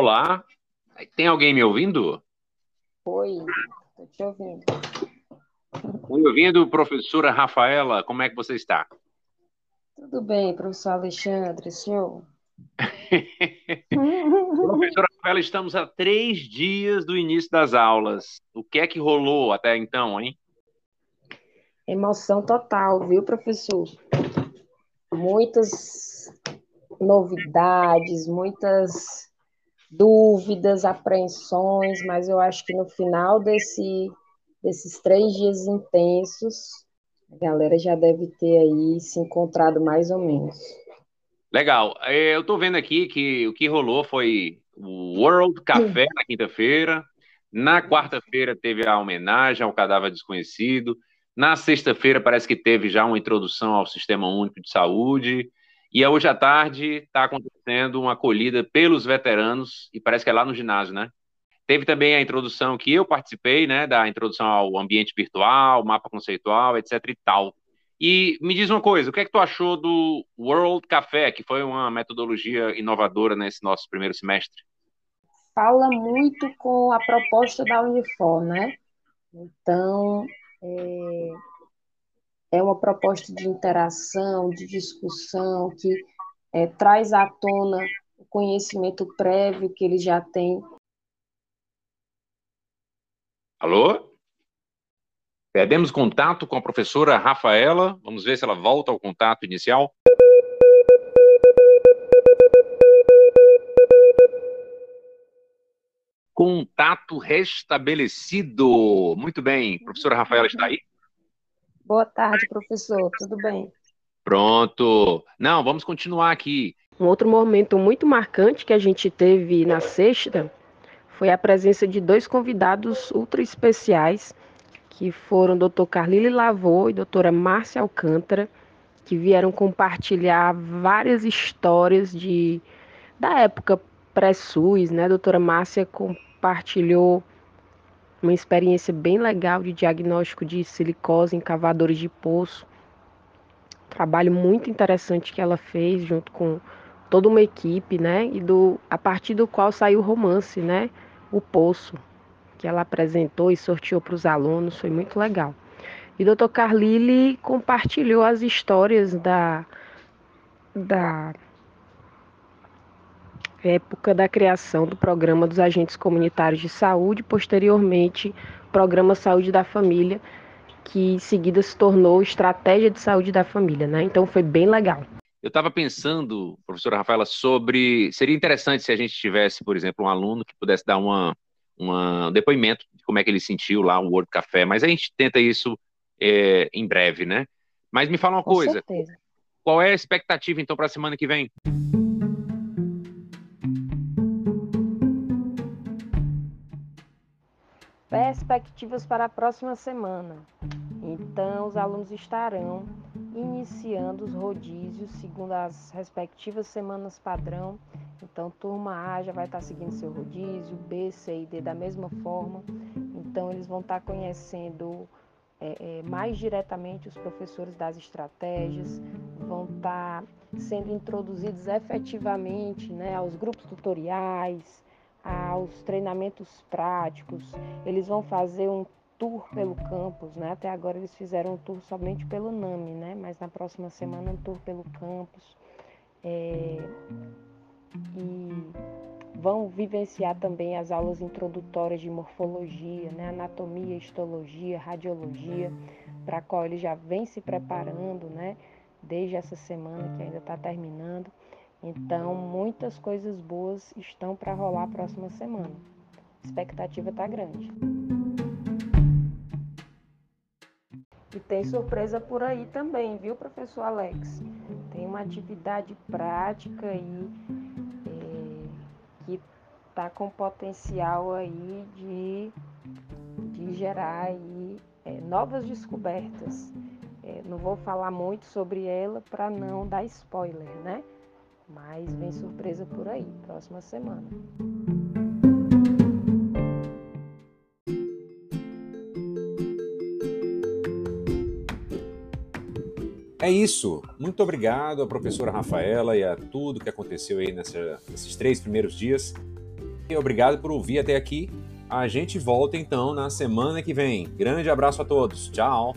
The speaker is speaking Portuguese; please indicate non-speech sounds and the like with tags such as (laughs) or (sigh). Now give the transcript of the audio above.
Olá, tem alguém me ouvindo? Oi, estou te ouvindo. Me ouvindo, professora Rafaela, como é que você está? Tudo bem, professor Alexandre, senhor? (laughs) professora Rafaela, estamos a três dias do início das aulas. O que é que rolou até então, hein? Emoção total, viu, professor? Muitas novidades, muitas dúvidas, apreensões, mas eu acho que no final desse, desses três dias intensos, a galera já deve ter aí se encontrado mais ou menos. Legal. É, eu estou vendo aqui que o que rolou foi o World Café na quinta-feira. Na quarta-feira teve a homenagem ao cadáver desconhecido. Na sexta-feira parece que teve já uma introdução ao Sistema Único de Saúde. E hoje à tarde está acontecendo uma acolhida pelos veteranos, e parece que é lá no ginásio, né? Teve também a introdução que eu participei, né, da introdução ao ambiente virtual, mapa conceitual, etc e tal. E me diz uma coisa, o que é que tu achou do World Café, que foi uma metodologia inovadora nesse nosso primeiro semestre? Fala muito com a proposta da Unifor, né? Então, é, é uma proposta de interação, de discussão, que é, traz à tona o conhecimento prévio que ele já tem. Alô? Perdemos contato com a professora Rafaela. Vamos ver se ela volta ao contato inicial. Contato restabelecido. Muito bem. Professora Rafaela está aí? Boa tarde, professor. Tudo bem? Pronto. Não, vamos continuar aqui. Um outro momento muito marcante que a gente teve na sexta foi a presença de dois convidados ultra especiais, que foram o Dr. Carlile Lavô e a doutora Márcia Alcântara, que vieram compartilhar várias histórias de da época pré-SUS, né? A doutora Márcia compartilhou uma experiência bem legal de diagnóstico de silicose em cavadores de poço. Trabalho muito interessante que ela fez junto com toda uma equipe, né? E do a partir do qual saiu o romance, né? O Poço, que ela apresentou e sorteou para os alunos, foi muito legal. E o Dr. Carlile compartilhou as histórias da da época da criação do Programa dos Agentes Comunitários de Saúde, posteriormente, Programa Saúde da Família, que em seguida se tornou Estratégia de Saúde da Família, né? Então foi bem legal. Eu estava pensando, professora Rafaela, sobre. Seria interessante se a gente tivesse, por exemplo, um aluno que pudesse dar uma, uma, um depoimento de como é que ele sentiu lá o World Café, mas a gente tenta isso é, em breve, né? Mas me fala uma Com coisa. certeza. Qual é a expectativa, então, para a semana que vem? Perspectivas para a próxima semana. Então, os alunos estarão iniciando os rodízios segundo as respectivas semanas padrão. Então, turma A já vai estar seguindo seu rodízio, B, C e D da mesma forma. Então, eles vão estar conhecendo é, é, mais diretamente os professores das estratégias, vão estar sendo introduzidos efetivamente né, aos grupos tutoriais, aos treinamentos práticos. Eles vão fazer um tour pelo campus, né? Até agora eles fizeram um tour somente pelo NAMI, né? Mas na próxima semana um tour pelo campus. É... E vão vivenciar também as aulas introdutórias de morfologia, né? anatomia, histologia, radiologia, para a qual ele já vem se preparando, né? Desde essa semana que ainda está terminando. Então, muitas coisas boas estão para rolar a próxima semana. A expectativa está grande. E tem surpresa por aí também, viu, professor Alex? Tem uma atividade prática aí é, que está com potencial aí de, de gerar aí, é, novas descobertas. É, não vou falar muito sobre ela para não dar spoiler, né? Mas vem surpresa por aí, próxima semana. É isso. Muito obrigado à professora Rafaela e a tudo que aconteceu aí nessa, nesses três primeiros dias. E obrigado por ouvir até aqui. A gente volta então na semana que vem. Grande abraço a todos. Tchau.